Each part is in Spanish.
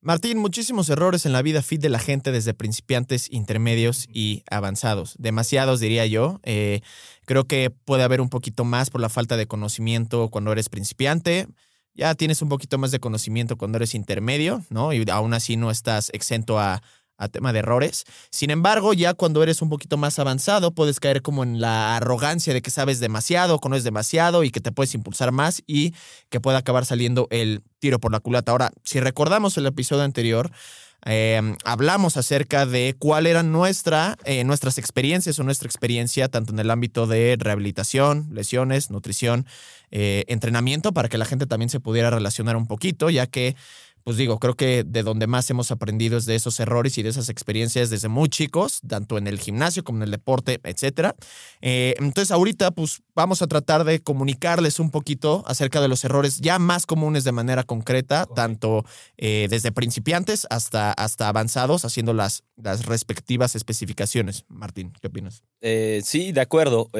Martín, muchísimos errores en la vida fit de la gente desde principiantes, intermedios y avanzados. Demasiados, diría yo. Eh, creo que puede haber un poquito más por la falta de conocimiento cuando eres principiante ya tienes un poquito más de conocimiento cuando eres intermedio, ¿no? Y aún así no estás exento a, tema de errores. Sin embargo, ya cuando eres un poquito más avanzado, puedes caer como en la arrogancia de que sabes demasiado, conoces demasiado y que te puedes impulsar más y que pueda acabar saliendo el tiro por la culata. Ahora, si recordamos el episodio anterior, Em, hablamos acerca de cuál eran nuestra, eh, nuestras experiencias o nuestra experiencia tanto en el ámbito de rehabilitación, lesiones, nutrición, eh, entrenamiento, para que la gente también se pudiera relacionar un poquito, ya que pues digo, creo que de donde más hemos aprendido es de esos errores y de esas experiencias desde muy chicos, tanto en el gimnasio como en el deporte, etcétera. Eh, entonces, ahorita, pues vamos a tratar de comunicarles un poquito acerca de los errores ya más comunes de manera concreta, tanto eh, desde principiantes hasta, hasta avanzados, haciendo las, las respectivas especificaciones. Martín, ¿qué opinas? Eh, sí, de acuerdo.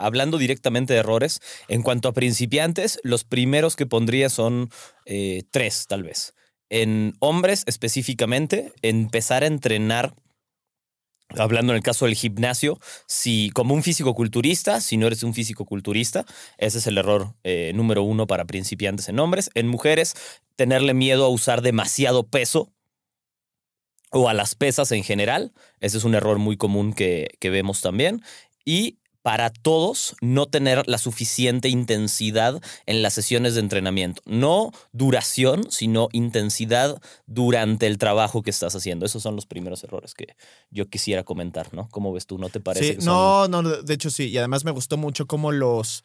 hablando directamente de errores, en cuanto a principiantes, los primeros que pondría son tres, tal vez en hombres específicamente, empezar a entrenar hablando en el caso del gimnasio, si como un físico-culturista, si no eres un físico-culturista, ese es el error eh, número uno para principiantes en hombres. En mujeres, tenerle miedo a usar demasiado peso o a las pesas en general, ese es un error muy común que, que vemos también. Y para todos no tener la suficiente intensidad en las sesiones de entrenamiento. No duración, sino intensidad durante el trabajo que estás haciendo. Esos son los primeros errores que yo quisiera comentar, ¿no? ¿Cómo ves tú? ¿No te parece? Sí, no, no, de hecho sí. Y además me gustó mucho cómo los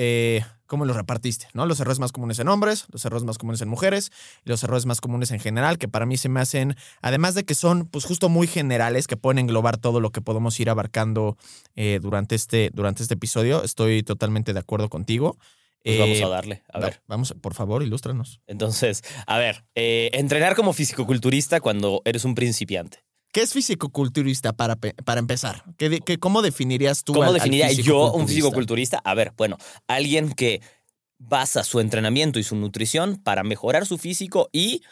eh, cómo los repartiste, ¿no? Los errores más comunes en hombres, los errores más comunes en mujeres y los errores más comunes en general, que para mí se me hacen, además de que son, pues justo muy generales, que pueden englobar todo lo que podemos ir abarcando eh, durante, este, durante este episodio, estoy totalmente de acuerdo contigo. Pues vamos a eh, darle. A ver. Vamos, por favor, ilústranos. Entonces, a ver, entrenar como fisicoculturista cuando eres un principiante. ¿Qué es fisicoculturista para, para empezar? ¿Qué, ¿Cómo definirías tú ¿Cómo definiría yo un fisicoculturista? A ver, bueno, alguien que basa su entrenamiento y su nutrición para mejorar su físico y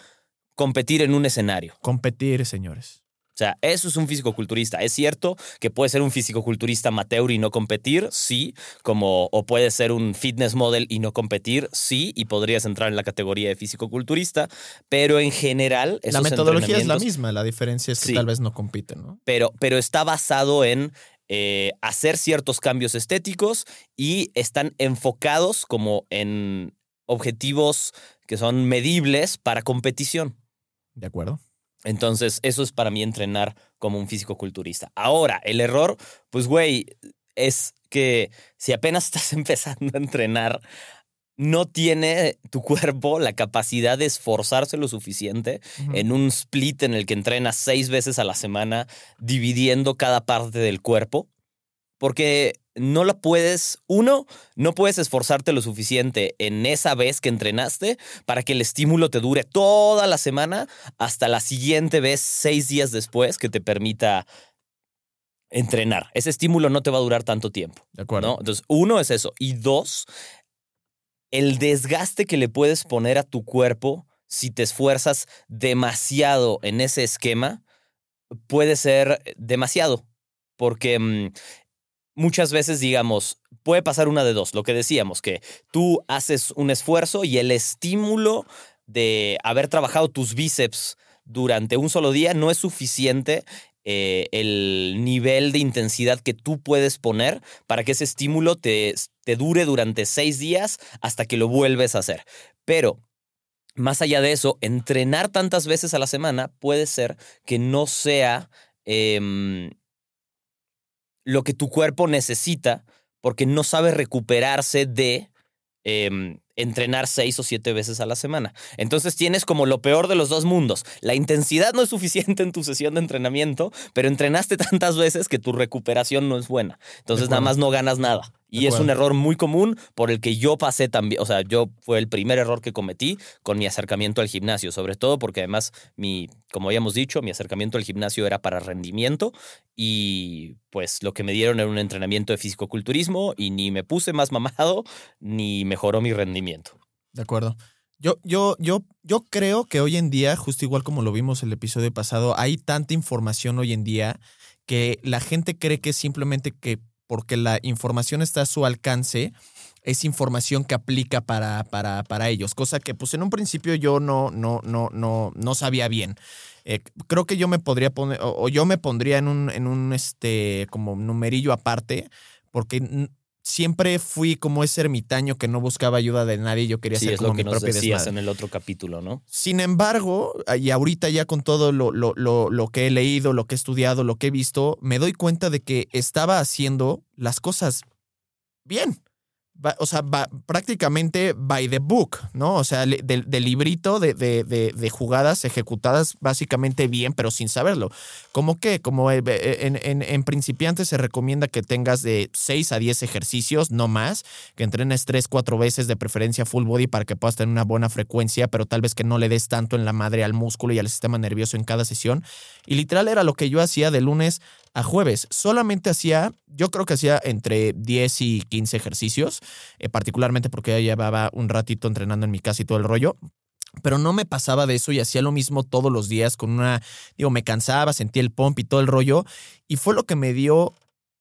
competir en un escenario. Competir, señores. O sea, eso es un fisicoculturista. Es cierto que puede ser un fisicoculturista amateur y no competir, sí, como o puede ser un fitness model y no competir, sí, y podrías entrar en la categoría de fisicoculturista, pero en general la metodología es la misma, la diferencia es que tal vez no compiten, ¿no? Pero, pero está basado en eh, hacer ciertos cambios estéticos y están enfocados como en objetivos que son medibles para competición. De acuerdo. Entonces, eso es para mí entrenar como un físico-culturista. Ahora, el error, pues, güey, es que si apenas estás empezando a entrenar, no tiene tu cuerpo la capacidad de esforzarse lo suficiente en un split en el que entrenas seis veces a la semana, dividiendo cada parte del cuerpo, porque no lo puedes, uno, no puedes esforzarte lo suficiente en esa vez que entrenaste para que el estímulo te dure toda la semana hasta la siguiente vez, seis días después, que te permita entrenar. Ese estímulo no te va a durar tanto tiempo. De acuerdo. Entonces, uno es eso. Y dos, el desgaste que le puedes poner a tu cuerpo si te esfuerzas demasiado en ese esquema puede ser demasiado. Porque mm, muchas veces, digamos, puede pasar una de dos, lo que decíamos, que tú haces un esfuerzo y el estímulo de haber trabajado tus bíceps durante un solo día no es suficiente eh, el nivel de intensidad que tú puedes poner para que ese estímulo te, te dure durante seis días hasta que lo vuelves a hacer. Pero más allá de eso, entrenar tantas veces a la semana puede ser que no sea em, lo que tu cuerpo necesita porque no sabe recuperarse de em, entrenar seis o siete veces a la semana. Entonces tienes como lo peor de los dos mundos. La intensidad no es suficiente en tu sesión de entrenamiento, pero entrenaste tantas veces que tu recuperación no es buena. Entonces nada más no ganas nada. Y es un error muy común por el que yo pasé también, o sea, yo fue el primer error que cometí con mi acercamiento al gimnasio, sobre todo porque además mi, como habíamos dicho, mi acercamiento al gimnasio era para rendimiento y pues lo que me dieron era un entrenamiento de fisicoculturismo y ni me puse más mamado ni mejoró mi rendimiento. De acuerdo. Yo, yo, yo, yo creo que hoy en día, justo igual como lo vimos el episodio pasado, hay tanta información hoy en día que la gente cree que simplemente que porque la información está a su alcance, es información que aplica para, para, para ellos, cosa que pues en un principio yo no, no, no, no, no sabía bien. Eh, creo que yo me podría poner, o, yo me pondría en un, en un este, como numerillo aparte, porque siempre fui como ese ermitaño que no buscaba ayuda de nadie, yo quería sí, ser es como lo que mi nos decías desmadre. en el otro capítulo, ¿no? Sin embargo, y ahorita ya con todo lo, lo, lo, lo que he leído, lo que he estudiado, lo que he visto, me doy cuenta de que estaba haciendo las cosas bien. O sea, va- prácticamente by the book, ¿no? O sea, del, del librito de, de- de- de jugadas ejecutadas básicamente bien, pero sin saberlo. ¿Cómo qué? Como eh, eh, en, en- en principiantes se recomienda que tengas de 6 a 10 ejercicios, no más, que entrenes 3, 4 veces de preferencia full body para que puedas tener una buena frecuencia, pero tal vez que no le des tanto en la madre al músculo y al sistema nervioso en cada sesión. Y literal era lo que yo hacía de lunes a jueves. Solamente hacía, yo creo que hacía entre 10 y 15 ejercicios, eh, particularmente porque ya llevaba un ratito entrenando en mi casa y todo el rollo. Pero no me pasaba de eso y hacía lo mismo todos los días con una, digo, me cansaba, sentía el pump y todo el rollo. Y fue lo que me dio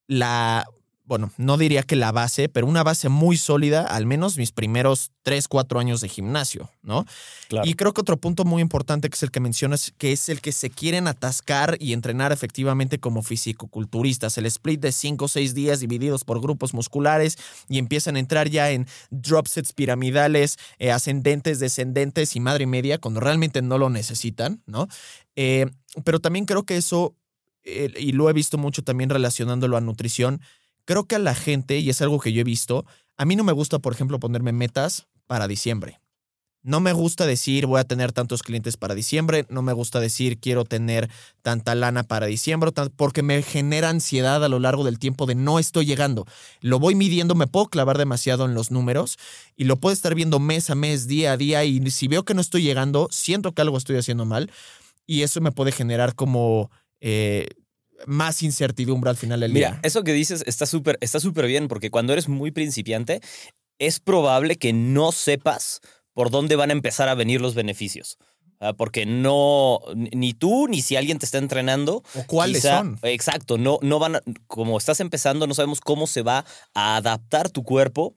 la, bueno, no diría que la base, pero una base muy sólida, al menos mis primeros 3, 4 años de gimnasio, ¿no? Claro. Y creo que otro punto muy importante que es el que mencionas, que es el que se quieren atascar y entrenar efectivamente como fisicoculturistas. El split de 5 o 6 días divididos por grupos musculares y empiezan a entrar ya en drop sets piramidales, eh, ascendentes, descendentes y madre media cuando realmente no lo necesitan, ¿no? Eh, pero también creo que eso, eh, y lo he visto mucho también relacionándolo a nutrición, creo que a la gente, y es algo que yo he visto, a mí no me gusta, por ejemplo, ponerme metas para diciembre. No me gusta decir voy a tener tantos clientes para diciembre, no me gusta decir quiero tener tanta lana para diciembre, porque me genera ansiedad a lo largo del tiempo de no estoy llegando. Lo voy midiendo, me puedo clavar demasiado en los números y lo puedo estar viendo mes a mes, día a día y si veo que no estoy llegando, siento que algo estoy haciendo mal y eso me puede generar como eh, más incertidumbre al final del Mira, día. eso que dices está súper está súper bien porque cuando eres muy principiante es probable que no sepas por dónde van a empezar a venir los beneficios. Porque no, ni tú, ni si alguien te está entrenando. ¿O cuáles quizá- son? Exacto, no, no van a- como estás empezando, no sabemos cómo se va a adaptar tu cuerpo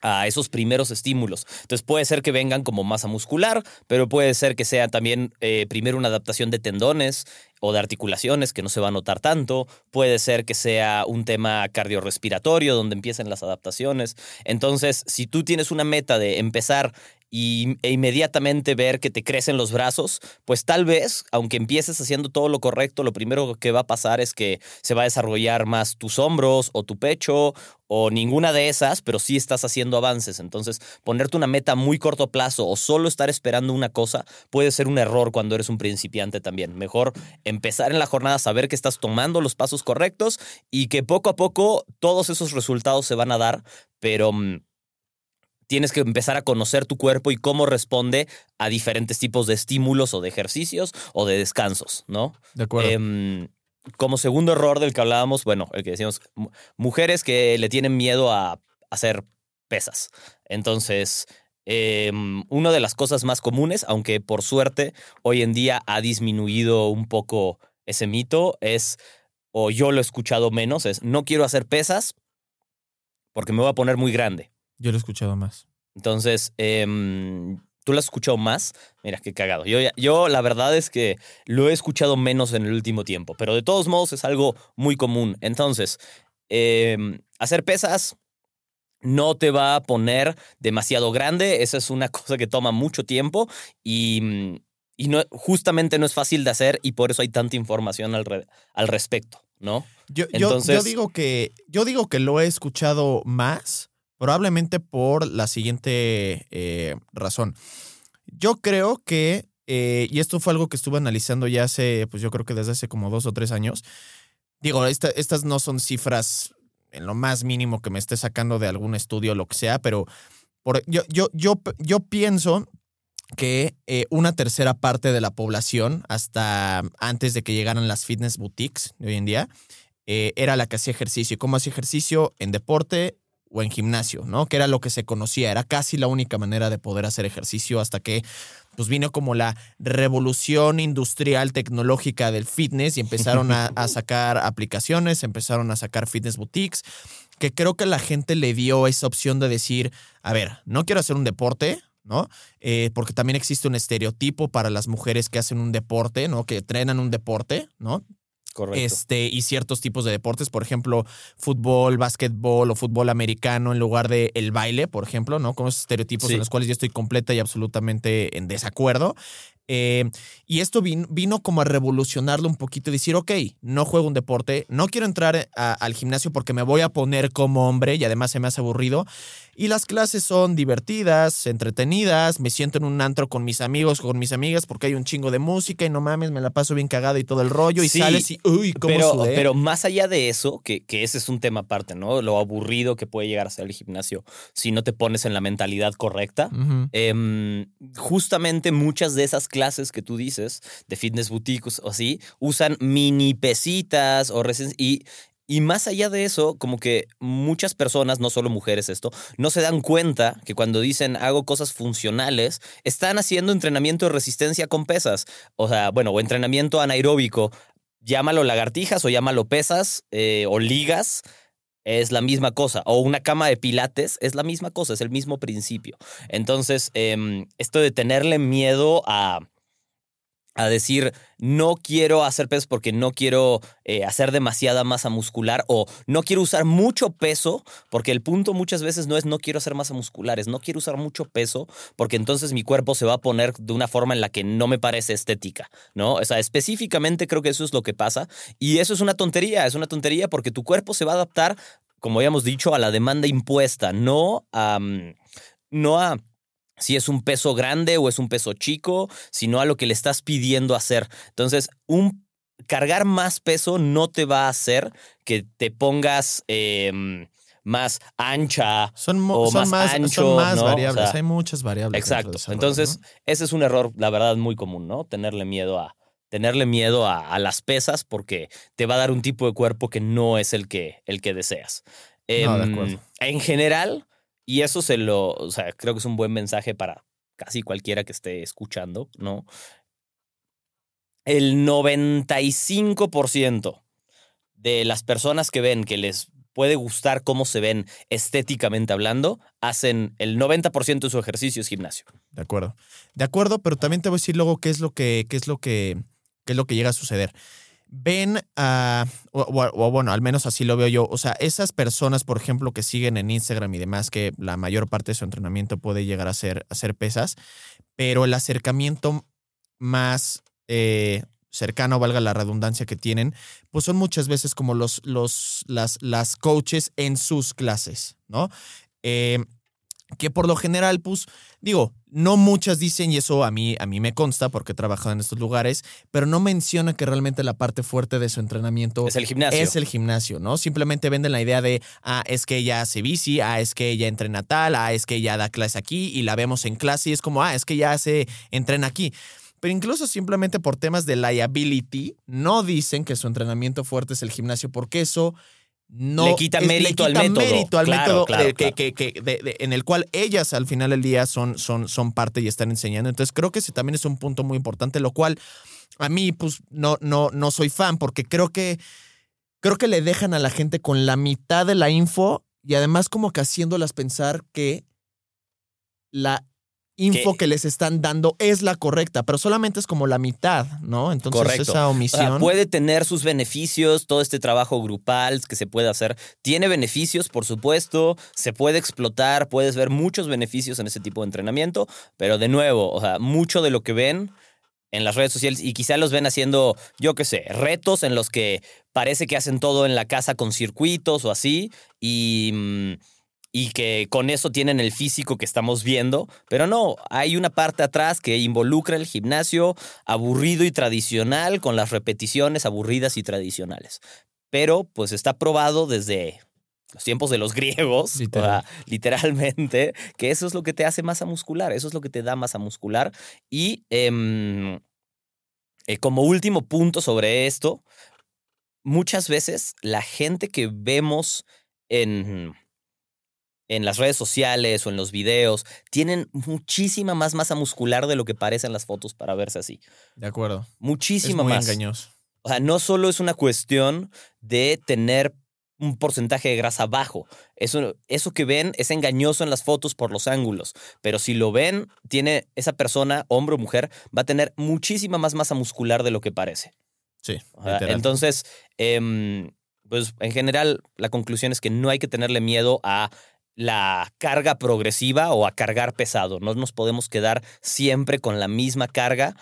a esos primeros estímulos. Entonces puede ser que vengan como masa muscular, pero puede ser que sea también eh, primero una adaptación de tendones o de articulaciones que no se va a notar tanto. Puede ser que sea un tema cardiorrespiratorio donde empiecen las adaptaciones. Entonces, si tú tienes una meta de empezar y, e inmediatamente ver que te crecen los brazos, pues tal vez, aunque empieces haciendo todo lo correcto, lo primero que va a pasar es que se va a desarrollar más tus hombros o tu pecho o ninguna de esas, pero sí estás haciendo avances. Entonces, ponerte una meta a muy corto plazo o solo estar esperando una cosa puede ser un error cuando eres un principiante también. Mejor empezar en la jornada, saber que estás tomando los pasos correctos y que poco a poco todos esos resultados se van a dar, pero mm, tienes que empezar a conocer tu cuerpo y cómo responde a diferentes tipos de estímulos o de ejercicios o de descansos, ¿no? De acuerdo. Em, como segundo error del que hablábamos, bueno, el que decíamos, mu- mujeres que le tienen miedo a hacer pesas. Entonces, em, una de las cosas más comunes, aunque por suerte hoy en día ha disminuido un poco ese mito, es, o yo lo he escuchado menos, es no quiero hacer pesas porque me voy a poner muy grande. Yo lo he escuchado más. Entonces, em, ¿tú lo has escuchado más? Mira, qué cagado. Yo, yo la verdad es que lo he escuchado menos en el último tiempo, pero de todos modos es algo muy común. Entonces, em, hacer pesas no te va a poner demasiado grande. Esa es una cosa que toma mucho tiempo y, mm, y no, justamente no es fácil de hacer y por eso hay tanta información al, re- al respecto, ¿no? Yo, yo digo que, yo digo que lo he escuchado más, probablemente por la siguiente eh, razón. Yo creo que, eh, y esto fue algo que estuve analizando ya hace, pues yo creo que desde hace como dos o tres años. Digo, esta- estas no son cifras en lo más mínimo que me esté sacando de algún estudio lo que sea, pero por, yo, yo, yo, yo pienso que eh, una tercera parte de la población, hasta antes de que llegaran las fitness boutiques de hoy en día, era la que hacía ejercicio. ¿Y cómo hacía ejercicio? En deporte o en gimnasio, ¿no? Que era lo que se conocía. Era casi la única manera de poder hacer ejercicio hasta que pues vino como la revolución industrial tecnológica del fitness y empezaron a, a sacar aplicaciones, empezaron a sacar fitness boutiques, que creo que la gente le dio esa opción de decir, a ver, no quiero hacer un deporte, ¿no? Eh, porque también existe un estereotipo para las mujeres que hacen un deporte, ¿no? Que entrenan un deporte, ¿no? Correcto. Este, y ciertos tipos de deportes, por ejemplo, fútbol, básquetbol o fútbol americano en lugar de el baile, por ejemplo, ¿no? Con esos estereotipos Sí. en los cuales yo estoy completa y absolutamente en desacuerdo. Eh, y esto vin- vino como a revolucionarlo un poquito decir, ok, no juego un deporte, no quiero entrar a- al gimnasio porque me voy a poner como hombre y además se me hace aburrido. Y las clases son divertidas, entretenidas, me siento en un antro con mis amigos, con mis amigas porque hay un chingo de música y no mames, me la paso bien cagada y todo el rollo y Sí, sales y, uy, ¿cómo pero, sudé? pero más allá de eso, que, que ese es un tema aparte, ¿no? Lo aburrido que puede llegar a ser el gimnasio si no te pones en la mentalidad correcta. Em, justamente muchas de esas clases que tú dices, de fitness boutiques o así, usan mini pesitas o resen- y, y más allá de eso, como que muchas personas, no solo mujeres esto, no se dan cuenta que cuando dicen hago cosas funcionales, están haciendo entrenamiento de resistencia con pesas. O sea, bueno, o entrenamiento anaeróbico. Llámalo lagartijas o llámalo pesas eh, o ligas. Es la misma cosa. O una cama de pilates es la misma cosa, es el mismo principio. Entonces, em, esto de tenerle miedo a, a decir, no quiero hacer peso porque no quiero eh, hacer demasiada masa muscular o no quiero usar mucho peso, porque el punto muchas veces no es no quiero hacer masa muscular, es no quiero usar mucho peso porque entonces mi cuerpo se va a poner de una forma en la que no me parece estética, ¿no? O sea, específicamente creo que eso es lo que pasa y eso es una tontería, es una tontería porque tu cuerpo se va a adaptar, como habíamos dicho, a la demanda impuesta, no a... no a si es un peso grande o es un peso chico, sino a lo que le estás pidiendo hacer. Entonces, un cargar más peso no te va a hacer que te pongas em, más ancha. Son, o son más más, ancho, son más ¿no? variables, O sea, hay muchas variables. Exacto. Entonces, ¿no? ese es un error, la verdad, muy común, ¿no? Tenerle miedo a tenerle miedo a, a las pesas porque te va a dar un tipo de cuerpo que no es el que, el que deseas. No, de Em, acuerdo. En general, y eso se lo, o sea, creo que es un buen mensaje para casi cualquiera que esté escuchando, ¿no? El 95% de las personas que ven que les puede gustar cómo se ven estéticamente hablando, hacen el 90% de su ejercicio es gimnasio. De acuerdo. De acuerdo, pero también te voy a decir luego qué es lo que, qué es lo que, qué es lo que llega a suceder. Ven a, o, bueno, al menos así lo veo yo. O sea, esas personas, por ejemplo, que siguen en Instagram y demás, que la mayor parte de su entrenamiento puede llegar a ser, a ser pesas, pero el acercamiento más eh, cercano, valga la redundancia que tienen, pues son muchas veces como los, los, las, las coaches en sus clases, ¿no? Eh, que por lo general, pues, digo, no muchas dicen, y eso a mí, a mí me consta porque he trabajado en estos lugares, pero no menciona que realmente la parte fuerte de su entrenamiento Es el gimnasio. es el gimnasio, ¿no? Simplemente venden la idea de, ah, es que ella hace bici, ah, es que ella entrena tal, ah, es que ella da clase aquí y la vemos en clase y es como, ah, es que ella hace, entrena aquí. Pero incluso simplemente por temas de liability, no dicen que su entrenamiento fuerte es el gimnasio, porque eso no Le quita mérito al método. mérito al Claro, método claro, de- que- claro. que- que- de- de- en el cual ellas al final del día son, son, son parte y están enseñando. Entonces creo que ese también es un punto muy importante, lo cual a mí pues no, no, no soy fan porque creo que, creo que le dejan a la gente con la mitad de la info y además como que haciéndolas pensar que la info que, les están dando es la correcta, pero solamente es como la mitad, ¿no? Entonces Correcto. esa O omisión. sea, puede tener sus beneficios, todo este trabajo grupal que se puede hacer. Tiene beneficios, por supuesto, se puede explotar, puedes ver muchos beneficios en ese tipo de entrenamiento, pero de nuevo, o sea, mucho de lo que ven en las redes sociales y quizá los ven haciendo, yo qué sé, retos en los que parece que hacen todo en la casa con circuitos o así y... mm, y que con eso tienen el físico que estamos viendo, pero no, hay una parte atrás que involucra el gimnasio aburrido y tradicional con las repeticiones aburridas y tradicionales. Pero pues está probado desde los tiempos de los griegos, o Literal. sea, literalmente, que eso es lo que te hace masa muscular, eso es lo que te da masa muscular. Y em, eh, como último punto sobre esto, muchas veces la gente que vemos en, en las redes sociales o en los videos tienen muchísima más masa muscular de lo que parecen las fotos para verse así. De acuerdo. Es Muchísima muy más. engañoso. O sea, no solo es una cuestión de tener un porcentaje de grasa bajo. Eso, eso que ven es engañoso en las fotos por los ángulos. Pero si lo ven, tiene esa persona, hombre o mujer, va a tener muchísima más masa muscular de lo que parece. Sí. Entonces, em, pues en general, la conclusión es que no hay que tenerle miedo a la carga progresiva o a cargar pesado. No nos podemos quedar siempre con la misma carga,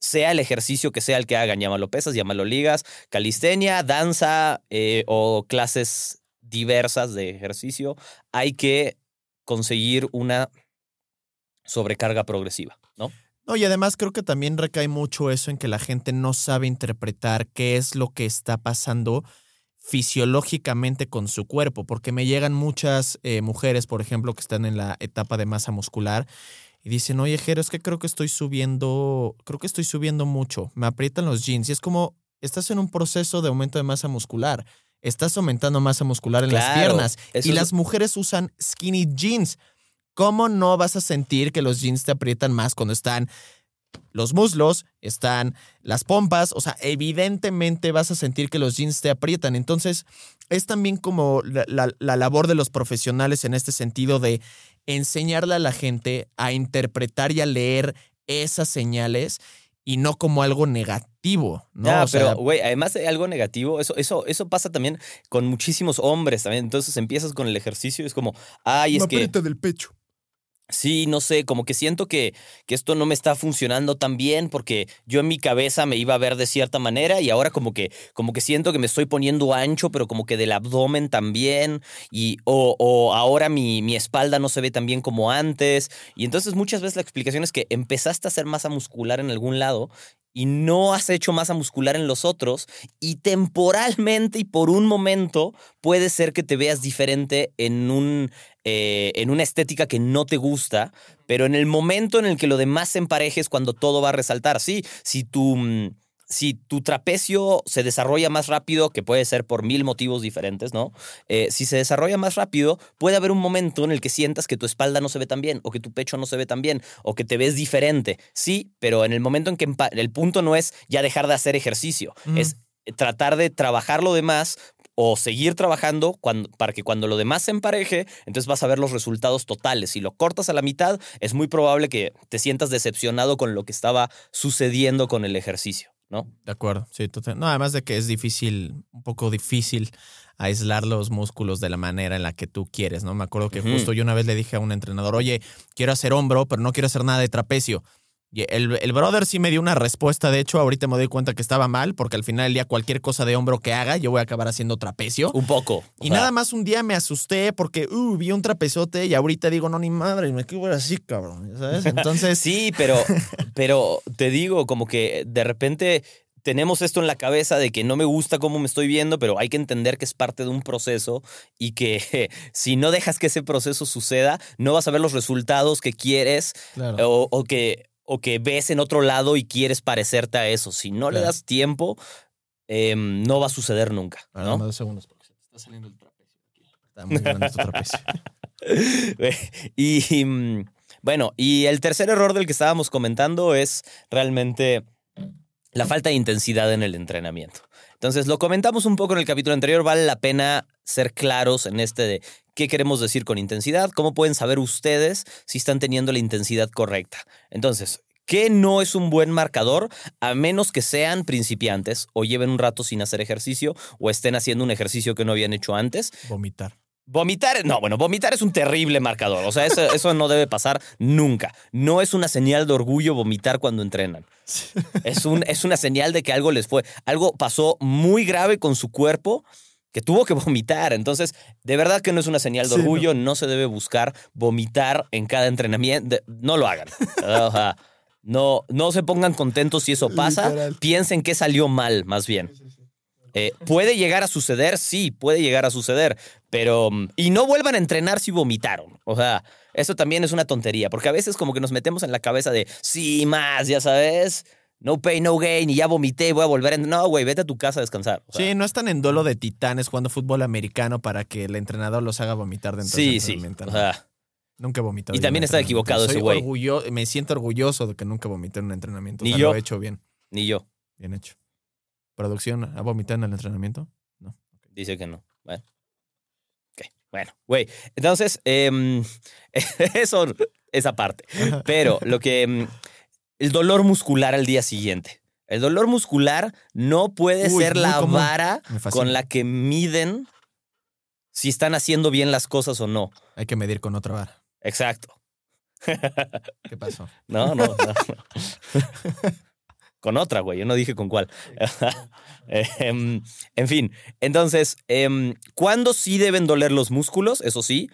sea el ejercicio que sea el que hagan, llámalo pesas, llámalo ligas, calistenia, danza eh, o clases diversas de ejercicio. Hay que conseguir una sobrecarga progresiva, ¿no? No, y además creo que también recae mucho eso en que la gente no sabe interpretar qué es lo que está pasando fisiológicamente con su cuerpo, porque me llegan muchas eh, mujeres, por ejemplo, que están en la etapa de masa muscular y dicen, oye, Jero, es que creo que estoy subiendo, creo que estoy subiendo mucho, me aprietan los jeans y es como, estás en un proceso de aumento de masa muscular, estás aumentando masa muscular en las piernas eso y es- las mujeres usan skinny jeans. ¿Cómo no vas a sentir que los jeans te aprietan más cuando están los muslos, están las pompas? O sea, evidentemente vas a sentir que los jeans te aprietan. Entonces, es también como la, la- la labor de los profesionales en este sentido de enseñarle a la gente a interpretar y a leer esas señales y no como algo negativo, ¿no? O sea, pero, güey, además de algo negativo, eso, eso, eso pasa también con muchísimos hombres también. Entonces empiezas con el ejercicio y es como, ay, es que del pecho. Sí, no sé, como que siento que, que esto no me está funcionando tan bien porque yo en mi cabeza me iba a ver de cierta manera y ahora como que, como que siento que me estoy poniendo ancho, pero como que del abdomen también. Y, o, o ahora mi, mi espalda no se ve tan bien como antes. Y entonces muchas veces la explicación es que empezaste a hacer masa muscular en algún lado y no has hecho masa muscular en los otros y temporalmente y por un momento puede ser que te veas diferente en un eh, en una estética que no te gusta, pero en el momento en el que lo demás se empareje es cuando todo va a resaltar. Sí, si tu mm, si tu trapecio se desarrolla más rápido, que puede ser por mil motivos diferentes, ¿no? Eh, si se desarrolla más rápido, puede haber un momento en el que sientas que tu espalda no se ve tan bien, o que tu pecho no se ve tan bien, o que te ves diferente. Sí, pero en el momento en que el punto no es ya dejar de hacer ejercicio, Mm. es tratar de trabajar lo demás o seguir trabajando cuando, para que cuando lo demás se empareje, entonces vas a ver los resultados totales. Si lo cortas a la mitad, es muy probable que te sientas decepcionado con lo que estaba sucediendo con el ejercicio, ¿no? De acuerdo, sí, total. No, además de que es difícil, un poco difícil aislar los músculos de la manera en la que tú quieres, ¿no? Me acuerdo que justo yo una vez le dije a un entrenador, oye, quiero hacer hombro, pero no quiero hacer nada de trapecio. El, el brother sí me dio una respuesta, de hecho, ahorita me doy cuenta que estaba mal, porque al final del día cualquier cosa de hombro que haga, yo voy a acabar haciendo trapecio. Un poco. Y sea, nada más un día me asusté porque uh, vi un trapezote y ahorita digo, no, ni madre, me ver así, cabrón, ¿sabes? Entonces, Sí, pero, pero te digo, como que de repente tenemos esto en la cabeza de que no me gusta cómo me estoy viendo, pero hay que entender que es parte de un proceso y que si no dejas que ese proceso suceda, no vas a ver los resultados que quieres claro. o, o que, o que ves en otro lado y quieres parecerte a eso. Si no le das tiempo, em, no va a suceder nunca. Ah, ¿no? dame dos segundos porque se te está saliendo el trapecio aquí. Está muy grande tu trapecio. y mm, bueno, y el tercer error del que estábamos comentando es realmente la falta de intensidad en el entrenamiento. Entonces, lo comentamos un poco en el capítulo anterior, vale la pena ser claros en este de qué queremos decir con intensidad, cómo pueden saber ustedes si están teniendo la intensidad correcta. Entonces, ¿qué no es un buen marcador a menos que sean principiantes o lleven un rato sin hacer ejercicio o estén haciendo un ejercicio que no habían hecho antes? Vomitar. Vomitar, no, bueno, vomitar es un terrible marcador. O sea, eso, eso, no debe pasar nunca. No es una señal de orgullo vomitar cuando entrenan. Es, un, es una señal de que algo les fue, algo pasó muy grave con su cuerpo que tuvo que vomitar. Entonces, de verdad que no es una señal de orgullo, no. se debe buscar vomitar en cada entrenamiento. No lo hagan. O sea, no, no se pongan contentos si eso pasa. Literal. Piensen que salió mal, más bien. Eh, ¿Puede llegar a suceder? Sí, puede llegar a suceder, pero... Y no vuelvan a entrenar si vomitaron. O sea, eso también es una tontería, porque a veces como que nos metemos en la cabeza de, sí, más, ya sabes, no pain, no gain, y ya vomité, voy a volver a... No, güey, vete a tu casa a descansar. O sea, sí, no están en dolo de titanes jugando fútbol americano para que el entrenador los haga vomitar dentro sí, del Sí, sí, o sea... Nunca he vomitado. Y también está equivocado ese güey. Me siento orgulloso de que nunca vomité en un entrenamiento. Ni o sea, yo. Lo he hecho bien. Ni yo. Bien hecho. ¿Producción ha vomitado en el entrenamiento? No. Dice que no. Bueno. Bueno, güey. Entonces, eh, eso, esa parte. Pero lo que. El dolor muscular al día siguiente. El dolor muscular no puede Uy, ser la común. vara con la que miden si están haciendo bien las cosas o no. Hay que medir con otra vara. Exacto. ¿Qué pasó? No, no, no. con otra, güey. Yo no dije con cuál. Em, en fin, entonces, em, ¿cuándo sí deben doler los músculos? Eso sí.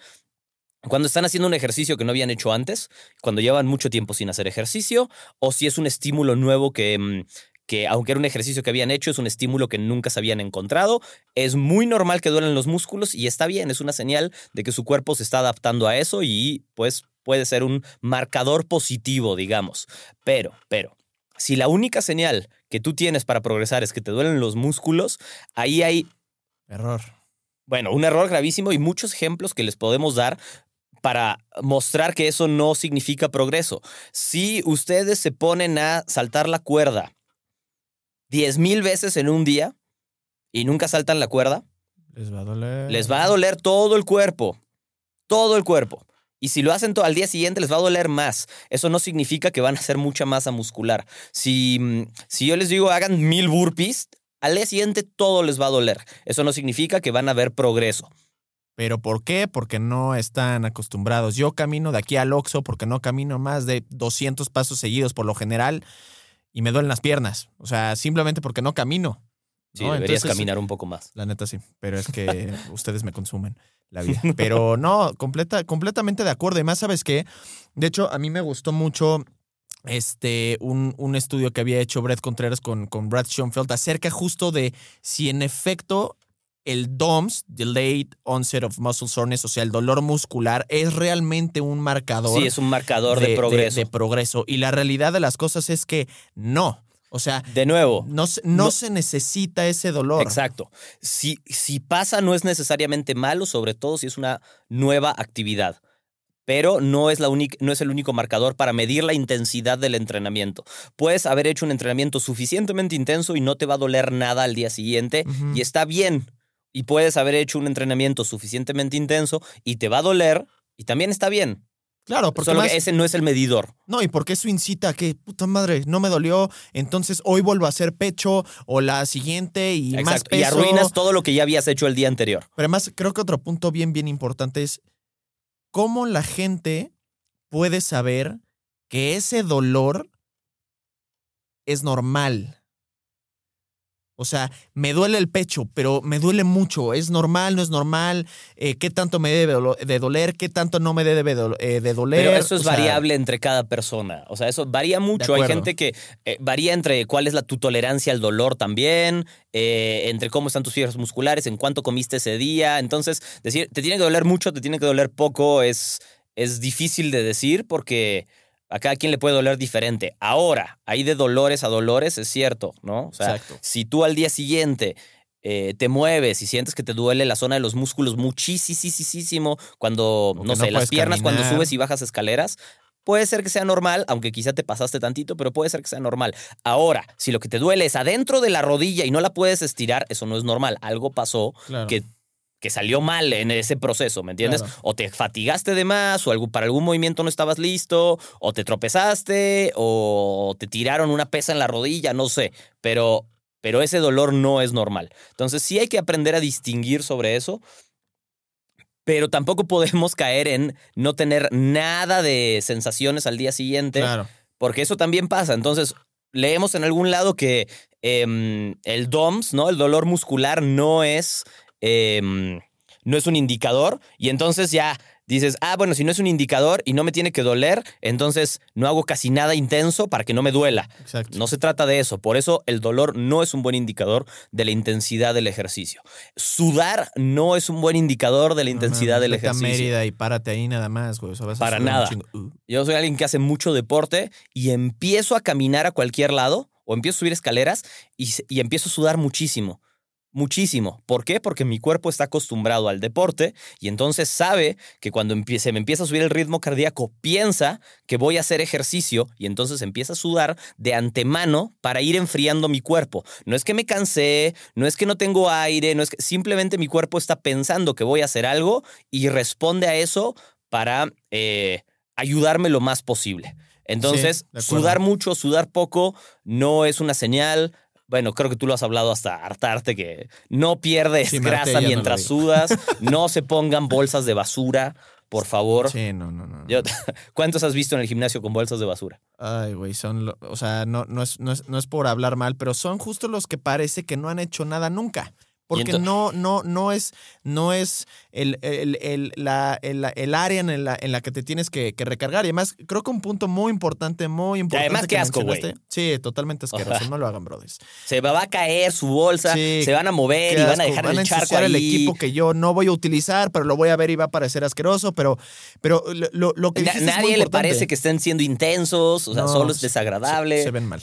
Cuando están haciendo un ejercicio que no habían hecho antes, cuando llevan mucho tiempo sin hacer ejercicio, o si es un estímulo nuevo que, em, que aunque era un ejercicio que habían hecho, es un estímulo que nunca se habían encontrado. Es muy normal que duelen los músculos y está bien, es una señal de que su cuerpo se está adaptando a eso y pues puede ser un marcador positivo, digamos. Pero, pero, si la única señal que tú tienes para progresar es que te duelen los músculos, ahí hay, Error. bueno, un error gravísimo y muchos ejemplos que les podemos dar para mostrar que eso no significa progreso. Si ustedes se ponen a saltar la cuerda 10 mil veces en un día y nunca saltan la cuerda, Les va a doler. les va a doler todo el cuerpo. Todo el cuerpo. Y si lo hacen to- al día siguiente, les va a doler más. Eso no significa que van a hacer mucha masa muscular. Si, mm, si yo les digo hagan mil burpees, al día siguiente todo les va a doler. Eso no significa que van a ver progreso. ¿Pero por qué? Porque no están acostumbrados. Yo camino de aquí al Oxxo porque no camino más de 200 pasos seguidos por lo general y me duelen las piernas. O sea, simplemente porque no camino. Sí, ¿no? deberías Entonces, caminar un poco más. La neta sí, pero es que ustedes me consumen la vida. Pero no, completa, completamente de acuerdo. Y más, ¿sabes qué? De hecho, a mí me gustó mucho este, un, un estudio que había hecho Brett Contreras con, con Brad Schoenfeld acerca justo de si en efecto el DOMS, Delayed Onset of Muscle Soreness, o sea, el dolor muscular, es realmente un marcador Sí, es un marcador de, progreso. de progreso. Y la realidad de las cosas es que no. O sea, De nuevo, no, se- no No. se necesita ese dolor. Exacto. Si, si pasa, no es necesariamente malo, sobre todo si es una nueva actividad. Pero no es, la única- no es el único marcador para medir la intensidad del entrenamiento. Puedes haber hecho un entrenamiento suficientemente intenso y no te va a doler nada al día siguiente y está bien. Y puedes haber hecho un entrenamiento suficientemente intenso y te va a doler y también está bien. Claro, porque Solo más- que ese no es el medidor. No, y porque eso incita a que, puta madre, no me dolió, entonces hoy vuelvo a hacer pecho o la siguiente y más peso. Y arruinas todo lo que ya habías hecho el día anterior. Pero además, creo que otro punto bien, bien importante es cómo la gente puede saber que ese dolor es normal. O sea, me duele el pecho, pero me duele mucho. ¿Es normal? ¿No es normal? Eh, ¿Qué tanto me debe de doler? ¿Qué tanto no me debe de, eh, de doler? Pero eso es O sea, variable entre cada persona. O sea, eso varía mucho. Hay gente que eh, varía entre cuál es la, tu tolerancia al dolor también, eh, entre cómo están tus fibras musculares, en cuánto comiste ese día. Entonces, decir, te tiene que doler mucho, te tiene que doler poco, es, es difícil de decir porque a cada quien le puede doler diferente. Ahora, hay de dolores a dolores, es cierto, ¿no? O sea, Exacto. si tú al día siguiente eh, te mueves y sientes que te duele la zona de los músculos muchísimo cuando, no no sé, las piernas cuando subes y bajas escaleras, puede ser que sea normal, aunque quizá te pasaste tantito, pero puede ser que sea normal. Ahora, si lo que te duele es adentro de la rodilla y no la puedes estirar, eso no es normal. Algo pasó Claro. que, que salió mal en ese proceso, ¿me entiendes? Claro. O te fatigaste de más, o algo, para algún movimiento no estabas listo, o te tropezaste, o te tiraron una pesa en la rodilla, no sé. Pero, pero ese dolor no es normal. Entonces sí hay que aprender a distinguir sobre eso. Pero tampoco podemos caer en no tener nada de sensaciones al día siguiente Claro. porque eso también pasa. Entonces, leemos en algún lado que em, el DOMS, ¿no? El dolor muscular no es, em, no es un indicador. Y entonces ya dices, ah, bueno, si no es un indicador y no me tiene que doler, entonces no hago casi nada intenso para que no me duela. Exacto. No se trata de eso. Por eso el dolor no es un buen indicador de la intensidad del ejercicio. Sudar no es un buen indicador de la intensidad No, del ejercicio. Mérida y párate ahí nada más, güey. O sea, vas a Para nada. Uh. Yo soy alguien que hace mucho deporte y empiezo a caminar a cualquier lado o empiezo a subir escaleras y empiezo a sudar muchísimo. Muchísimo. ¿Por qué? Porque mi cuerpo está acostumbrado al deporte y entonces sabe que cuando se me empieza a subir el ritmo cardíaco, piensa que voy a hacer ejercicio y entonces empieza a sudar de antemano para ir enfriando mi cuerpo. No es que me cansé, no es que no tengo aire, no es que simplemente mi cuerpo está pensando que voy a hacer algo y responde a eso para eh, ayudarme lo más posible. Entonces, Sí, sudar mucho, sudar poco, no es una señal. Bueno, creo que tú lo has hablado hasta hartarte, que no pierdes Sí, grasa no mientras sudas, no se pongan bolsas de basura, por favor. Sí, no, no, no. Yo- ¿Cuántos has visto en el gimnasio con bolsas de basura? Ay, güey, son, o sea, no, no, es, no, es, no es por hablar mal, pero son justo los que parece que no han hecho nada nunca. Porque no, no, no es, no es el, el, el- la, el, el área en la, en la que te tienes que, que recargar. Y además, creo que un punto muy importante, muy importante. además, qué que asco, güey. Sí, totalmente asqueroso. Ajá. No lo hagan, brothers. Se va a caer su bolsa, Sí, se van a mover Qué y van a dejar van el charco ahí. el equipo que yo no voy a utilizar, pero lo voy a ver y va a parecer asqueroso. Pero, pero lo, lo- que Na- dijiste es muy nadie le parece que estén siendo intensos, o sea, No, solo es desagradable. Se, se ven mal.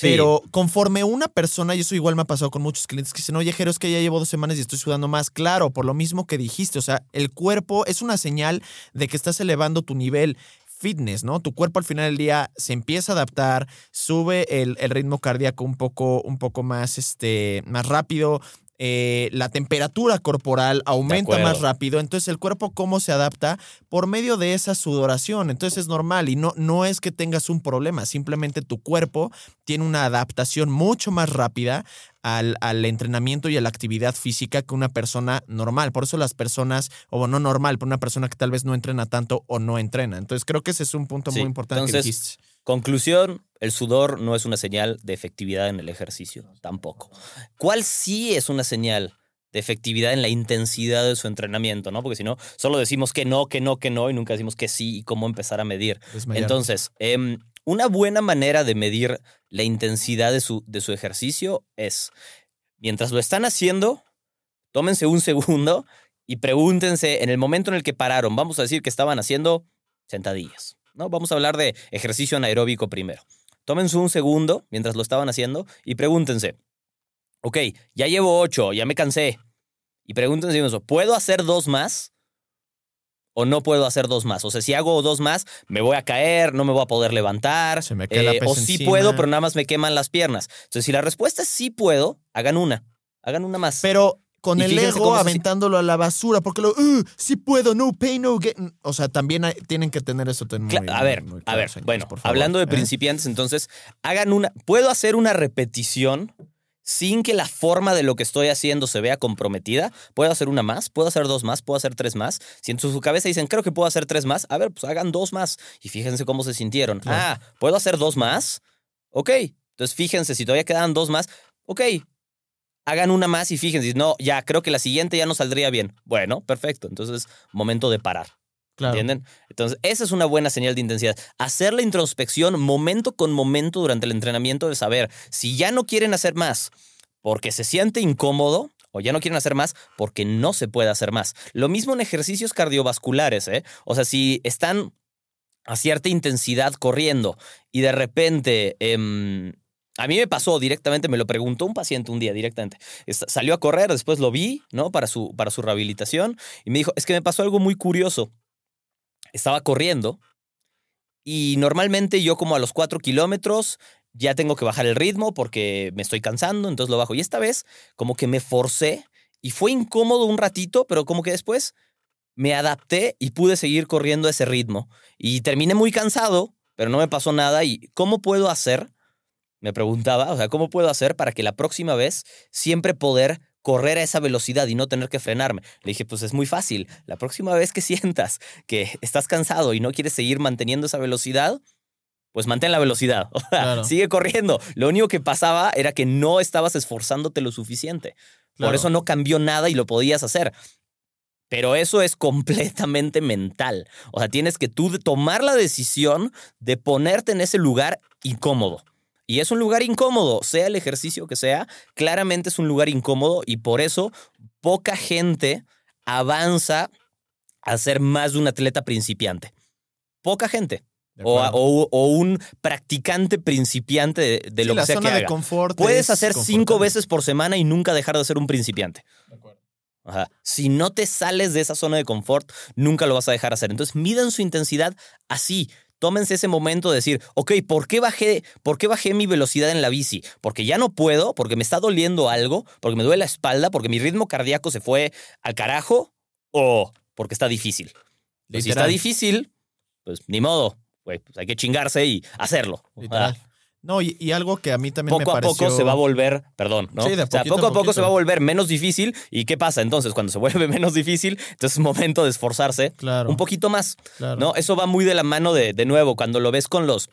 Pero conforme una persona, y eso igual me ha pasado con muchos clientes que dicen, oye, Jero, es que ya llevo dos semanas y estoy sudando más. Claro, por lo mismo que dijiste. O sea, el cuerpo es una señal de que estás elevando tu nivel fitness, ¿no? Tu cuerpo al final del día se empieza a adaptar, sube el, el ritmo cardíaco un poco, un poco más, este, más rápido. Eh, la temperatura corporal aumenta más rápido, entonces el cuerpo cómo se adapta por medio de esa sudoración, entonces es normal y no, no es que tengas un problema, simplemente tu cuerpo tiene una adaptación mucho más rápida al, al entrenamiento y a la actividad física que una persona normal. Por eso las personas, o no normal, pero una persona que tal vez no entrena tanto o no entrena. Entonces creo que ese es un punto Sí, muy importante entonces, que dijiste. Conclusión, el sudor no es una señal de efectividad en el ejercicio, tampoco. ¿Cuál sí es una señal de efectividad en la intensidad de su entrenamiento, no? Porque si no, solo decimos que no, que no, que no, y nunca decimos que sí y cómo empezar a medir. Entonces, em, una buena manera de medir la intensidad de su, de su ejercicio es, mientras lo están haciendo, tómense un segundo y pregúntense en el momento en el que pararon, vamos a decir que estaban haciendo sentadillas, ¿no? Vamos a hablar de ejercicio anaeróbico primero. Tómense un segundo mientras lo estaban haciendo y pregúntense, ok, ya llevo ocho, ya me cansé. Y pregúntense ¿puedo hacer dos más? ¿O no puedo hacer dos más? O sea, si hago dos más, me voy a caer, no me voy a poder levantar. Se me cae la eh, pesa o sí encima. puedo, pero nada más me queman las piernas. Entonces, si la respuesta es sí puedo, hagan una. Hagan una más. Pero con Y el ego se- aventándolo a la basura, porque lo, "Uh, sí puedo, no pain, no gain. O sea, también hay- tienen que tener eso muy- a ver, muy a ver, señores, bueno, por favor, hablando de ¿eh? principiantes, entonces, hagan una, puedo hacer una repetición sin que la forma de lo que estoy haciendo se vea comprometida. Puedo hacer una más, puedo hacer dos más, puedo hacer tres más. Si en su cabeza dicen, creo que puedo hacer tres más, a ver, pues hagan dos más y fíjense cómo se sintieron. Claro. Ah, ¿puedo hacer dos más? Ok, entonces fíjense, si todavía quedan dos más, ok, hagan una más y fíjense, no, ya, creo que la siguiente ya no saldría bien. Bueno, perfecto, entonces, momento de parar. ¿Entienden? Entonces, esa es una buena señal de intensidad. Hacer la introspección momento con momento durante el entrenamiento de saber si ya no quieren hacer más porque se siente incómodo o ya no quieren hacer más porque no se puede hacer más. Lo mismo en ejercicios cardiovasculares, ¿eh? O sea, si están a cierta intensidad corriendo y de repente... em, a mí me pasó directamente, me lo preguntó un paciente un día directamente. Salió a correr, después lo vi, ¿no? Para su, para su rehabilitación y me dijo, es que me pasó algo muy curioso estaba corriendo Y normalmente yo como a los cuatro kilómetros ya tengo que bajar el ritmo porque me estoy cansando, entonces lo bajo. Y esta vez como que me forcé y fue incómodo un ratito, pero como que después me adapté y pude seguir corriendo ese ritmo. Y terminé muy cansado, pero no me pasó nada. ¿Y cómo puedo hacer? Me preguntaba, o sea, ¿cómo puedo hacer para que la próxima vez siempre poder correr a esa velocidad y no tener que frenarme? Le dije, pues es muy fácil. La próxima vez que sientas que estás cansado y no quieres seguir manteniendo esa velocidad, pues mantén la velocidad. O sea, Claro. sigue corriendo. Lo único que pasaba era que no estabas esforzándote lo suficiente. Por eso no cambió nada y lo podías hacer. Pero eso es completamente mental. O sea, tienes que tú tomar la decisión de ponerte en ese lugar incómodo. Y es un lugar incómodo, sea el ejercicio que sea, claramente es un lugar incómodo y por eso poca gente avanza a ser más de un atleta principiante. Poca gente. O, un practicante principiante de, de Sí, lo la que sea zona que de haga. confort. Puedes es hacer cinco veces por semana y nunca dejar de ser un principiante. De acuerdo. Ajá. Si no te sales de esa zona de confort, nunca lo vas a dejar hacer. Entonces, midan su intensidad así. Tómense ese momento de decir, ok, ¿por qué, bajé, ¿por qué bajé mi velocidad en la bici? Porque ya no puedo, porque me está doliendo algo, porque me duele la espalda, porque mi ritmo cardíaco se fue al carajo, o porque está difícil. Pues si está difícil, pues ni modo, pues hay que chingarse y hacerlo. Literal. No, y, y algo que a mí también Poco me a pareció... poco se va a volver, perdón, ¿no? Sí, de o sea, poco a a poco se va a volver menos difícil. ¿Y qué pasa entonces? Cuando se vuelve menos difícil, entonces es momento de esforzarse Claro. un poquito más, claro. ¿no? Eso va muy de la mano de, de nuevo, cuando lo ves con los...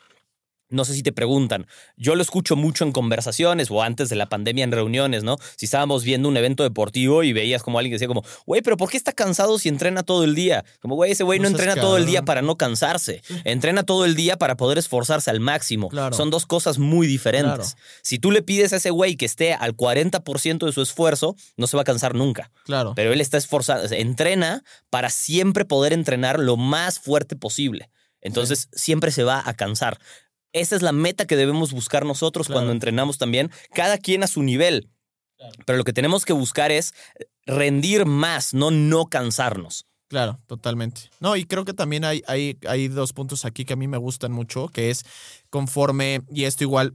No sé si te preguntan. Yo lo escucho mucho en conversaciones o antes de la pandemia en reuniones, ¿no? Si estábamos viendo un evento deportivo y veías como alguien que decía como, güey, pero ¿por qué está cansado si entrena todo el día? Como, güey, ese güey no, No entrena todo el día para no cansarse. Entrena todo el día para poder esforzarse al máximo. Claro. Son dos cosas muy diferentes. Claro. Si tú le pides a ese güey que esté al 40% de su esfuerzo, no se va a cansar nunca. Claro. Pero él está esforzado, entrena para siempre poder entrenar lo más fuerte posible. Entonces, siempre se va a cansar. Esa es la meta que debemos buscar nosotros Claro. cuando entrenamos también, cada quien a su nivel. Pero lo que tenemos que buscar es rendir más, no no cansarnos. Claro, totalmente. No, y creo que también hay, hay, hay dos puntos aquí que a mí me gustan mucho, que es conforme, y esto igual,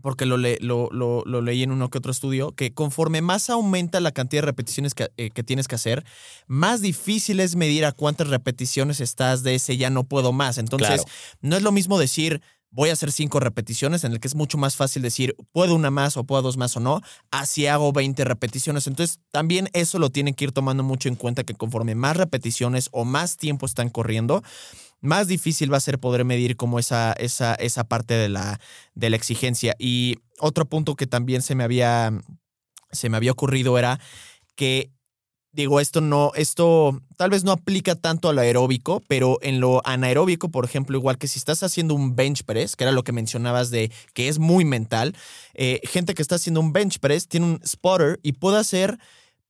porque lo, le- lo, lo, lo leí en uno que otro estudio, que conforme más aumenta la cantidad de repeticiones que, eh, que tienes que hacer, más difícil es medir a cuántas repeticiones estás de ese ya no puedo más. Entonces, Claro. no es lo mismo decir voy a hacer cinco repeticiones, en el que es mucho más fácil decir puedo una más o puedo dos más o no, así hago 20 repeticiones. Entonces, también eso lo tienen que ir tomando mucho en cuenta que conforme más repeticiones o más tiempo están corriendo, más difícil va a ser poder medir como esa, esa, esa parte de la, de la exigencia. Y otro punto que también se me había, se me había ocurrido era que digo, esto no, esto tal vez no aplica tanto a lo aeróbico, pero en lo anaeróbico, por ejemplo, igual que si estás haciendo un bench press, que era lo que mencionabas de que es muy mental, eh, gente que está haciendo un bench press tiene un spotter y puede hacer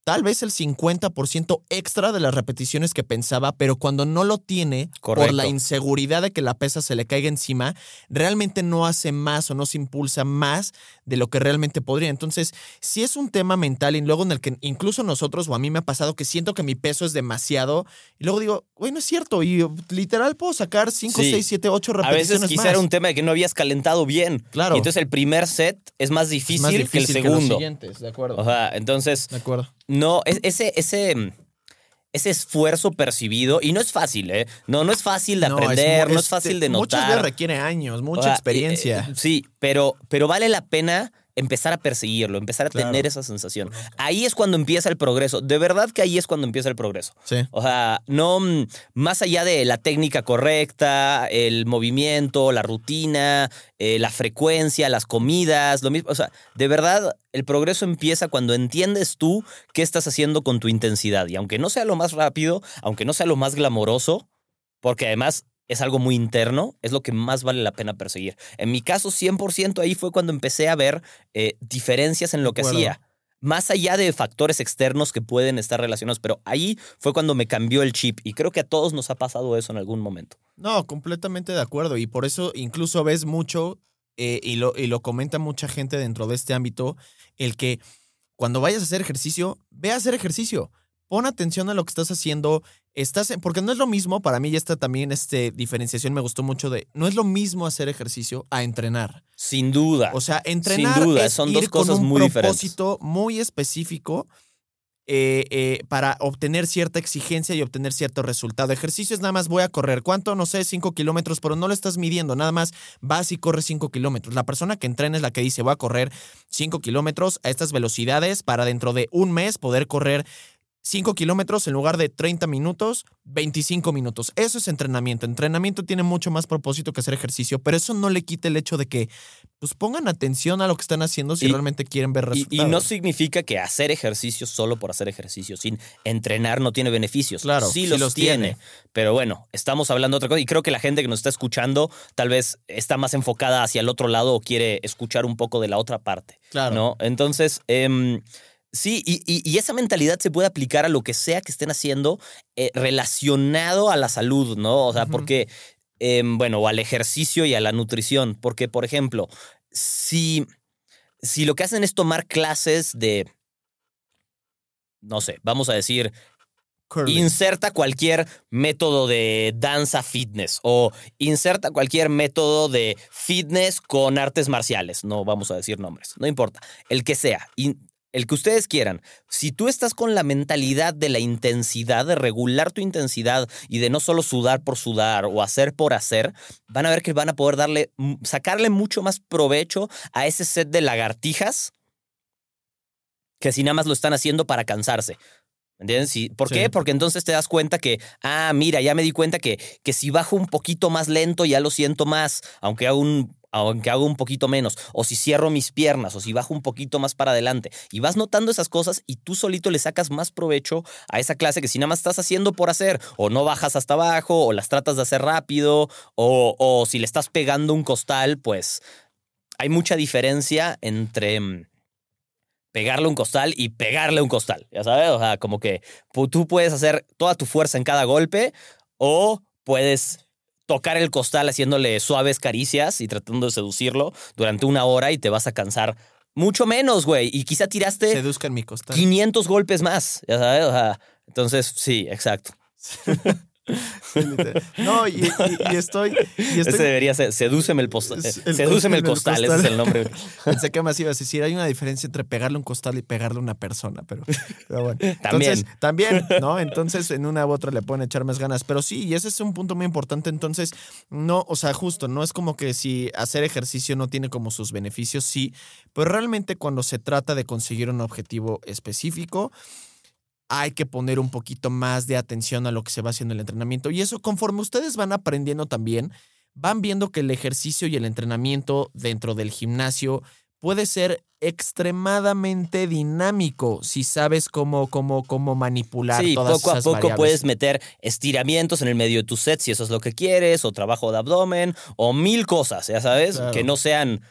tal vez el 50% extra de las repeticiones que pensaba, pero cuando no lo tiene por la inseguridad de que la pesa se le caiga encima, realmente no hace más o no se impulsa más de lo que realmente podría. Entonces, si es un tema mental y luego en el que incluso nosotros o a mí me ha pasado que siento que mi peso es demasiado y luego digo, güey, no es cierto y literal puedo sacar 5, Sí. 6, 7, 8 A repeticiones veces quizá más. era un tema de que no habías calentado bien. Claro. Y entonces el primer set es más Es difícil, que el los segundo. siguientes, de acuerdo. o sea, entonces, de acuerdo. no, es- ese, ese, ese esfuerzo percibido, y no es fácil, ¿eh? No, no es fácil de No, aprender, no es fácil de Muchas notar. veces requiere años, mucha O sea, experiencia. eh, eh, sí, pero, pero vale la pena empezar a perseguirlo, empezar a Claro. tener esa sensación. Ahí es cuando empieza el progreso. De verdad que ahí es cuando empieza el progreso. sí. O sea, no mm, más allá de la técnica correcta, el movimiento, la rutina, eh, la frecuencia, las comidas, lo mismo. O sea, de verdad, el progreso empieza cuando entiendes tú qué estás haciendo con tu intensidad. Y aunque no sea lo más rápido, aunque no sea lo más glamoroso, porque además es algo muy interno, es lo que más vale la pena perseguir. En mi caso, 100% ahí fue cuando empecé a ver eh, diferencias en lo que hacía. Más allá de factores externos que pueden estar relacionados, pero ahí fue cuando me cambió el chip y creo que a todos nos ha pasado eso en algún momento. No, completamente de acuerdo. Y por eso incluso ves mucho, eh, y, lo, y lo comenta mucha gente dentro de este ámbito, el que cuando vayas a hacer ejercicio, ve a hacer ejercicio. Pon atención a lo que estás haciendo. Estás, porque no es lo mismo, para mí esta también este, diferenciación me gustó mucho de, no es lo mismo hacer ejercicio a entrenar. Sin duda. O sea, entrenar Sin duda, son dos cosas con un muy propósito muy específico eh, eh, para obtener cierta exigencia y obtener cierto resultado. Ejercicio es nada más voy a correr. ¿Cuánto? No sé, 5 kilómetros, pero no lo estás midiendo. Nada más vas y corres 5 kilómetros. La persona que entrena es la que dice voy a correr 5 kilómetros a estas velocidades para dentro de un mes poder correr 5 kilómetros en lugar de 30 minutos, 25 minutos. Eso es entrenamiento. Entrenamiento tiene mucho más propósito que hacer ejercicio, pero eso no le quita el hecho de que pues pongan atención a lo que están haciendo si realmente quieren ver resultados. Y, no significa que hacer ejercicio solo por hacer ejercicio, sin entrenar no tiene beneficios. Claro, sí, los, tiene. Pero bueno, estamos hablando de otra cosa y creo que la gente que nos está escuchando tal vez está más enfocada hacia el otro lado o quiere escuchar un poco de la otra parte. Claro. ¿no? Entonces, eh, Sí, y, esa mentalidad se puede aplicar a lo que sea que estén haciendo eh, relacionado a la salud, ¿no? O sea, porque, em, bueno, o al ejercicio y a la nutrición. Porque, por ejemplo, si, si lo que hacen es tomar clases de, no sé, vamos a decir, Inserta cualquier método de danza fitness o inserta cualquier método de fitness con artes marciales. No vamos a decir nombres, no importa. El que sea el que ustedes quieran, si tú estás con la mentalidad de la intensidad, de regular tu intensidad y de no solo sudar por sudar o hacer por hacer, van a ver que van a poder darle, sacarle mucho más provecho a ese set de lagartijas que si nada más lo están haciendo para cansarse. ¿Entiendes? ¿Por qué? Porque entonces te das cuenta que, ah, mira, ya me di cuenta que, que si bajo un poquito más lento ya lo siento más, aunque hago un aunque hago un poquito menos, o si cierro mis piernas, o si bajo un poquito más para adelante. Y vas notando esas cosas y tú solito le sacas más provecho a esa clase que si nada más estás haciendo por hacer, o no bajas hasta abajo, o las tratas de hacer rápido, o, o si le estás pegando un costal, pues hay mucha diferencia entre mm, pegarle un costal y pegarle un costal, ya sabes, o sea, como que tú puedes hacer toda tu fuerza en cada golpe o puedes tocar el costal haciéndole suaves caricias y tratando de seducirlo durante una hora y te vas a cansar mucho menos, güey. Y quizá tiraste Seduzcan mi costal. 500 golpes más, ya sabes. O sea, entonces, sí, exacto. No, y, estoy, Ese debería ser, sedúceme el, postal. sedúceme el costal, ese es el nombre. Pensé que más ibas a decir, hay una diferencia entre pegarle un costal y pegarle a una persona, pero, bueno. También. También, ¿no? Entonces, en una u otra le pueden echar más ganas. Pero sí, y ese es un punto muy importante. Entonces, no, o sea, justo, no es como que si hacer ejercicio no tiene como sus beneficios, sí, pero realmente cuando se trata de conseguir un objetivo específico, hay que poner un poquito más de atención a lo que se va haciendo en el entrenamiento. Y eso conforme ustedes van aprendiendo también, van viendo que el ejercicio y el entrenamiento dentro del gimnasio puede ser extremadamente dinámico si sabes cómo, cómo, cómo manipular sí, poco a poco puedes meter estiramientos en el medio de tu set si eso es lo que quieres, o trabajo de abdomen, o mil cosas, ya sabes, que no sean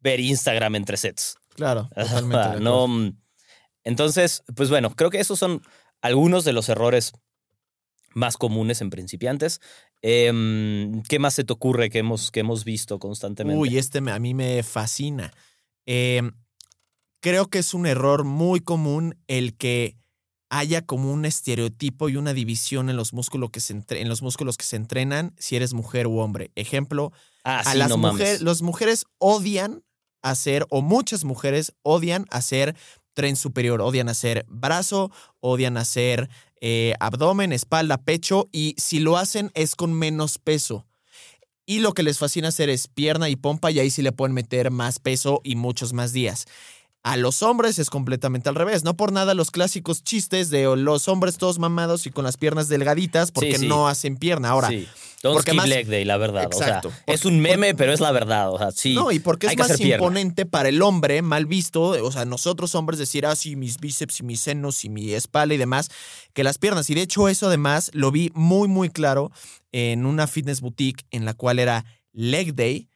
ver Instagram entre sets. Claro, totalmente. no, entonces, pues bueno, creo que esos son algunos de los errores más comunes en principiantes. Em, ¿Qué más se te ocurre que hemos, que hemos visto constantemente? Uy, este a mí me fascina. Em, creo que es un error muy común el que haya como un estereotipo y una división en los músculos que se, en los músculos que se entrenan si eres mujer u hombre. Ejemplo, ah, a las mujeres, las mujeres odian hacer, o muchas mujeres odian hacer tren superior. Odian hacer brazo, odian hacer eh, abdomen, espalda, pecho y si lo hacen es con menos peso. Y lo que les fascina hacer es pierna y pompa y ahí sí le pueden meter más peso y muchos más días. A los hombres es completamente al revés. No por nada los clásicos chistes de los hombres todos mamados y con las piernas delgaditas porque no hacen pierna. Ahora, porque más, leg day, la verdad. Exacto. es un meme, pero es la verdad. O sea, sí. No, y porque es más imponente para el hombre, mal visto, o sea, nosotros hombres decir, ah, sí, mis bíceps y mis senos y mi espalda y demás, que las piernas. Y de hecho, eso además lo vi muy, muy claro en una fitness boutique en la cual era leg day,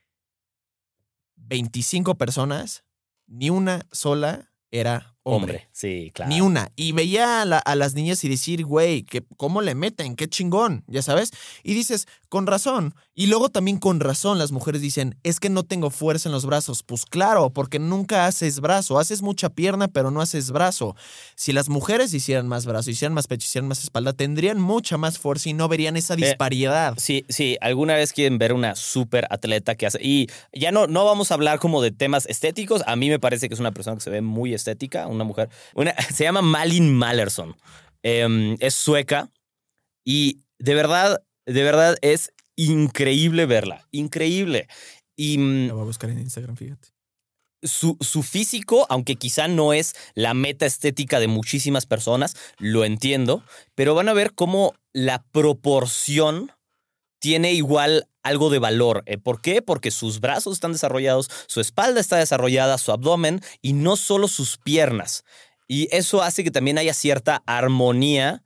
25 personas ni una sola era hombre. Sí, claro. Ni una. Y veía a, la- a las niñas y decir, güey, que ¿cómo le meten? Qué chingón, ya sabes. Y dices, con razón. Y luego también con razón las mujeres dicen, es que no tengo fuerza en los brazos. Pues claro, porque nunca haces brazo. Haces mucha pierna, pero no haces brazo. Si las mujeres hicieran más brazo, hicieran más pecho, hicieran más espalda, tendrían mucha más fuerza y no verían esa disparidad. Sí, sí, alguna vez quieren ver una súper atleta que hace. Y ya no, no vamos a hablar como de temas estéticos. A mí me parece que es una persona que se ve muy estética, una mujer. Una, se llama Malin Mallerson. Em, es sueca y de verdad, de verdad es increíble verla. Increíble. Y mm, La voy a buscar en Instagram, fíjate. su, su físico, aunque quizá no es la meta estética de muchísimas personas, lo entiendo, pero van a ver cómo la proporción tiene igual algo de valor. Eh, ¿Por qué? Porque sus brazos están desarrollados, su espalda está desarrollada, su abdomen y no solo sus piernas. Y eso hace que también haya cierta armonía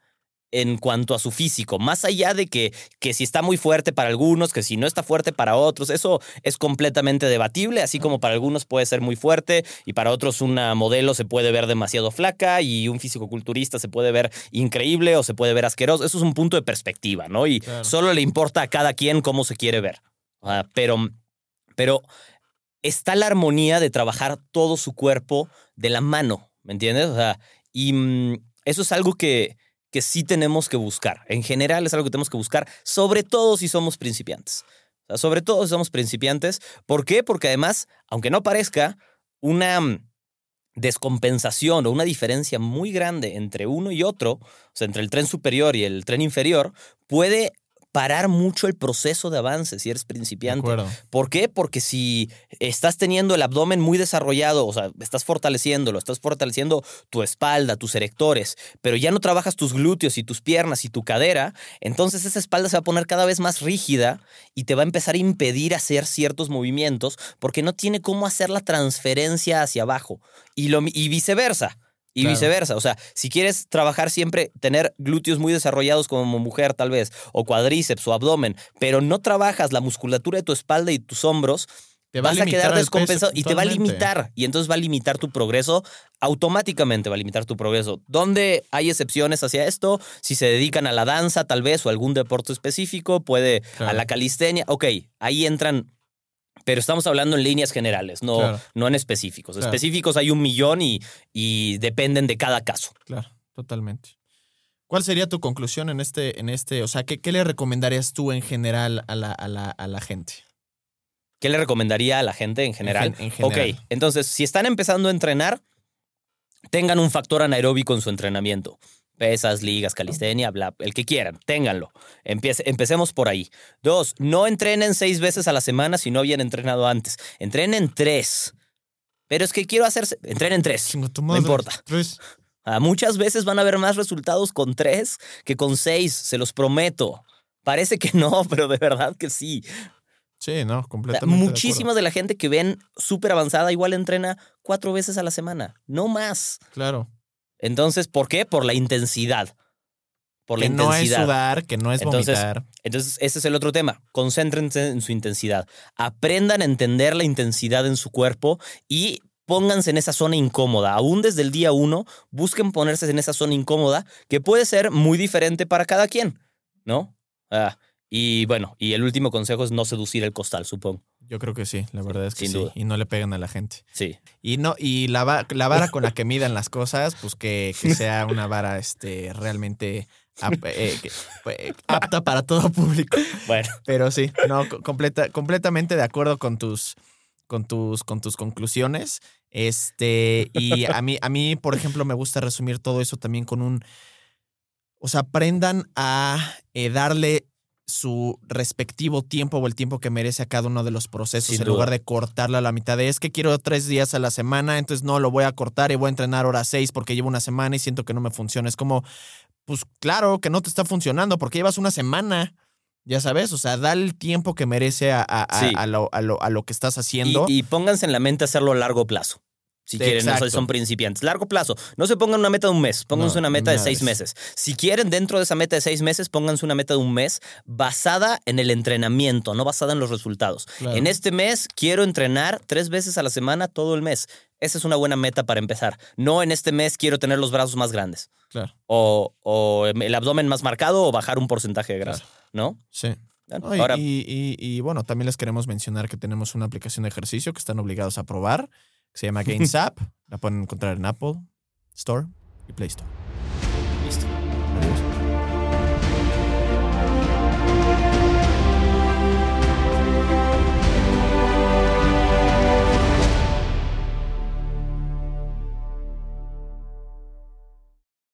en cuanto a su físico, más allá de que, que si está muy fuerte para algunos, que si no está fuerte para otros, eso es completamente debatible, así como para algunos puede ser muy fuerte y para otros una modelo se puede ver demasiado flaca y un fisicoculturista se puede ver increíble o se puede ver asqueroso, eso es un punto de perspectiva, ¿no? Y Claro. solo le importa a cada quien cómo se quiere ver. Pero, pero está la armonía de trabajar todo su cuerpo de la mano, ¿me entiendes? O sea, y mm, eso es algo que, que sí tenemos que buscar. En general es algo que tenemos que buscar, sobre todo si somos principiantes. Sobre todo si somos principiantes. ¿Por qué? Porque además, aunque no parezca, una mm, descompensación o una diferencia muy grande entre uno y otro, o sea, entre el tren superior y el tren inferior, puede parar mucho el proceso de avance si eres principiante. ¿Por qué? Porque si estás teniendo el abdomen muy desarrollado, o sea, estás fortaleciéndolo, estás fortaleciendo tu espalda, tus erectores, pero ya no trabajas tus glúteos y tus piernas y tu cadera, entonces esa espalda se va a poner cada vez más rígida y te va a empezar a impedir hacer ciertos movimientos porque no tiene cómo hacer la transferencia hacia abajo y, lo, y viceversa. Y Claro. viceversa. O sea, si quieres trabajar siempre, tener glúteos muy desarrollados como mujer tal vez, o cuadríceps o abdomen, pero no trabajas la musculatura de tu espalda y tus hombros, Te va vas a, quedar peso, descompensado y te va a limitar. Y entonces va a limitar tu progreso, automáticamente va a limitar tu progreso. ¿Dónde hay excepciones hacia esto? Si se dedican a la danza tal vez o algún deporte específico, puede a la calistenia. Ok, ahí entran... Pero estamos hablando en líneas generales, no, Claro. no en específicos. Claro. Específicos hay un millón y, y dependen de cada caso. Claro, totalmente. ¿Cuál sería tu conclusión en este, en este, o sea, qué, qué le recomendarías tú en general a la, a la, a la gente? ¿Qué le recomendaría a la gente en general? gen- en general. Ok, entonces, si están empezando a entrenar, tengan un factor anaeróbico en su entrenamiento. Pesas, ligas, calistenia, bla, el que quieran, ténganlo. Empiece- empecemos por ahí. Dos, no entrenen seis veces a la semana si no habían entrenado antes. Entrenen tres. Pero es que quiero hacer... Entrenen tres. No importa. Tres. Ah, muchas veces van a haber más resultados con tres que con seis, se los prometo. Parece que no, pero de verdad que sí. Sí, no, completamente. de muchísima de la gente que ven súper avanzada igual entrena cuatro veces a la semana, no más. Claro. Entonces, ¿por qué? Por la intensidad. Por la Que no es intensidad. sudar, que no es Entonces, vomitar. Entonces, ese es el otro tema. Concéntrense en su intensidad. Aprendan a entender la intensidad en su cuerpo y pónganse en esa zona incómoda. Aún desde el día uno, busquen ponerse en esa zona incómoda que puede ser muy diferente para cada quien, ¿no? Ah, y bueno, y el último consejo es no seducir el costal, supongo. Yo creo que sí, la verdad es que Sin sí. duda. Y no le pegan a la gente. Sí. Y no, y la, la vara con la que midan las cosas, pues que, que sea una vara este, realmente ap- eh, que- eh, apta para todo público. Bueno. Pero sí, no, co- completa, completamente de acuerdo con tus, con tus, con tus conclusiones. Este, y a mí, a mí, por ejemplo, me gusta resumir todo eso también con un. O sea, aprendan a eh, darle su respectivo tiempo o el tiempo que merece a cada uno de los procesos Sin en duda. lugar de cortarla a la mitad de es que quiero tres días a la semana, entonces no lo voy a cortar y voy a entrenar hora seis porque llevo una semana y siento que no me funciona. Es como, pues claro que no te está funcionando porque llevas una semana. Ya sabes, o sea, da el tiempo que merece a, a- a- Sí. a lo, a lo- a lo que estás Y, haciendo. y pónganse en la mente hacerlo a largo plazo. Si quieren, no son principiantes. Largo plazo. No se pongan una meta de un mes, pónganse No, una meta de seis meses. Si quieren, dentro de esa meta de seis meses, pónganse una meta de un mes basada en el entrenamiento, no basada en los resultados. Claro. En este mes quiero entrenar tres veces a la semana todo el mes. Esa es una buena meta para empezar. No en este mes quiero tener los brazos más grandes. Claro. O, o el abdomen más marcado o bajar un porcentaje de grasa. ¿No? Sí. Bueno, No, y, Ahora, y- y- y, bueno, también les queremos mencionar que tenemos una aplicación de ejercicio que están obligados a probar, que se llama Gains App. La pueden encontrar en Apple Store y Play Store.